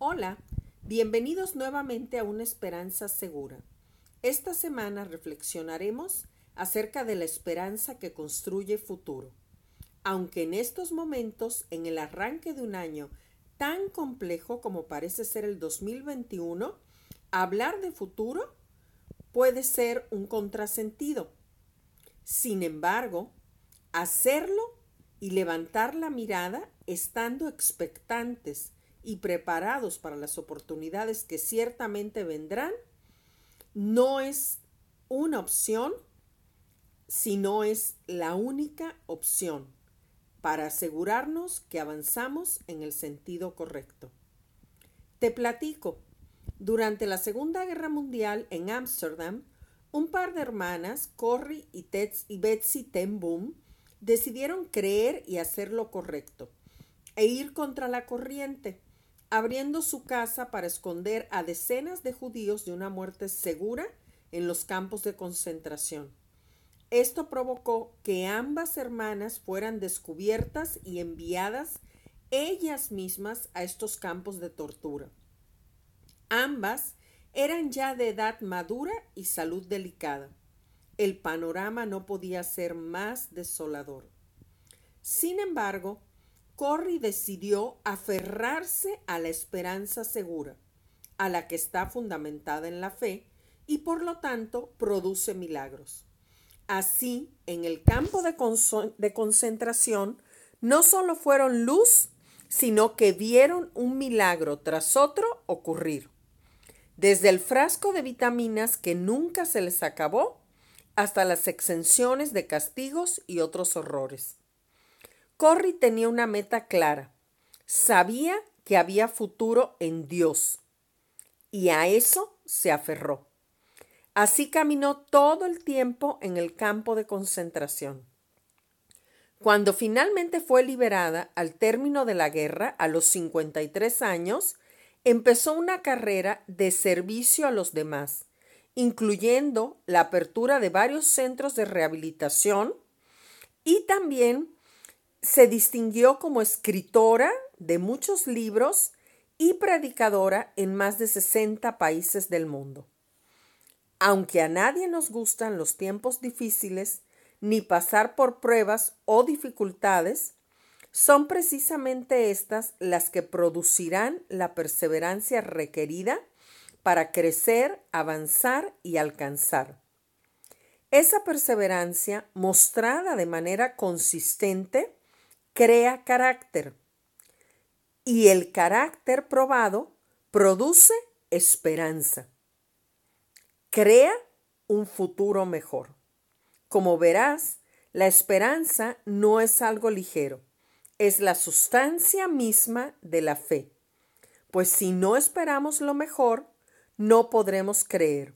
Hola, bienvenidos nuevamente a una esperanza segura. Esta semana reflexionaremos acerca de la esperanza que construye futuro. Aunque en estos momentos, en el arranque de un año tan complejo como parece ser el 2021, hablar de futuro puede ser un contrasentido. Sin embargo, hacerlo y levantar la mirada estando expectantes y preparados para las oportunidades que ciertamente vendrán, no es una opción, sino es la única opción para asegurarnos que avanzamos en el sentido correcto. Te platico. Durante la Segunda Guerra Mundial en Ámsterdam, un par de hermanas, Corrie y, y Betsy Ten Boom, decidieron creer y hacer lo correcto e ir contra la corriente, abriendo su casa para esconder a decenas de judíos de una muerte segura en los campos de concentración. Esto provocó que ambas hermanas fueran descubiertas y enviadas ellas mismas a estos campos de tortura. Ambas eran ya de edad madura y salud delicada. El panorama no podía ser más desolador. Sin embargo, Corrie decidió aferrarse a la esperanza segura, a la que está fundamentada en la fe y por lo tanto produce milagros. Así, en el campo de, de concentración, no solo fueron luz, sino que vieron un milagro tras otro ocurrir. Desde el frasco de vitaminas que nunca se les acabó, hasta las exenciones de castigos y otros horrores. Corrie tenía una meta clara. Sabía que había futuro en Dios. Y a eso se aferró. Así caminó todo el tiempo en el campo de concentración. Cuando finalmente fue liberada al término de la guerra, a los 53 años, empezó una carrera de servicio a los demás, incluyendo la apertura de varios centros de rehabilitación y también se distinguió como escritora de muchos libros y predicadora en más de 60 países del mundo. Aunque a nadie nos gustan los tiempos difíciles, ni pasar por pruebas o dificultades, son precisamente estas las que producirán la perseverancia requerida para crecer, avanzar y alcanzar. Esa perseverancia, mostrada de manera consistente, crea carácter y el carácter probado produce esperanza. Crea un futuro mejor. Como verás, la esperanza no es algo ligero, es la sustancia misma de la fe. Pues si no esperamos lo mejor, no podremos creer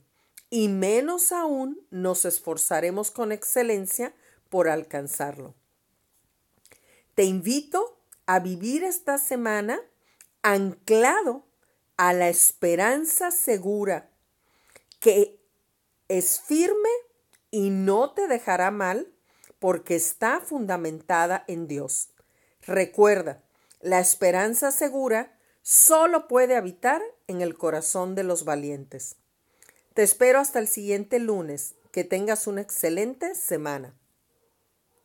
y menos aún nos esforzaremos con excelencia por alcanzarlo. Te invito a vivir esta semana anclado a la esperanza segura que es firme y no te dejará mal porque está fundamentada en Dios. Recuerda, la esperanza segura solo puede habitar en el corazón de los valientes. Te espero hasta el siguiente lunes. Que tengas una excelente semana.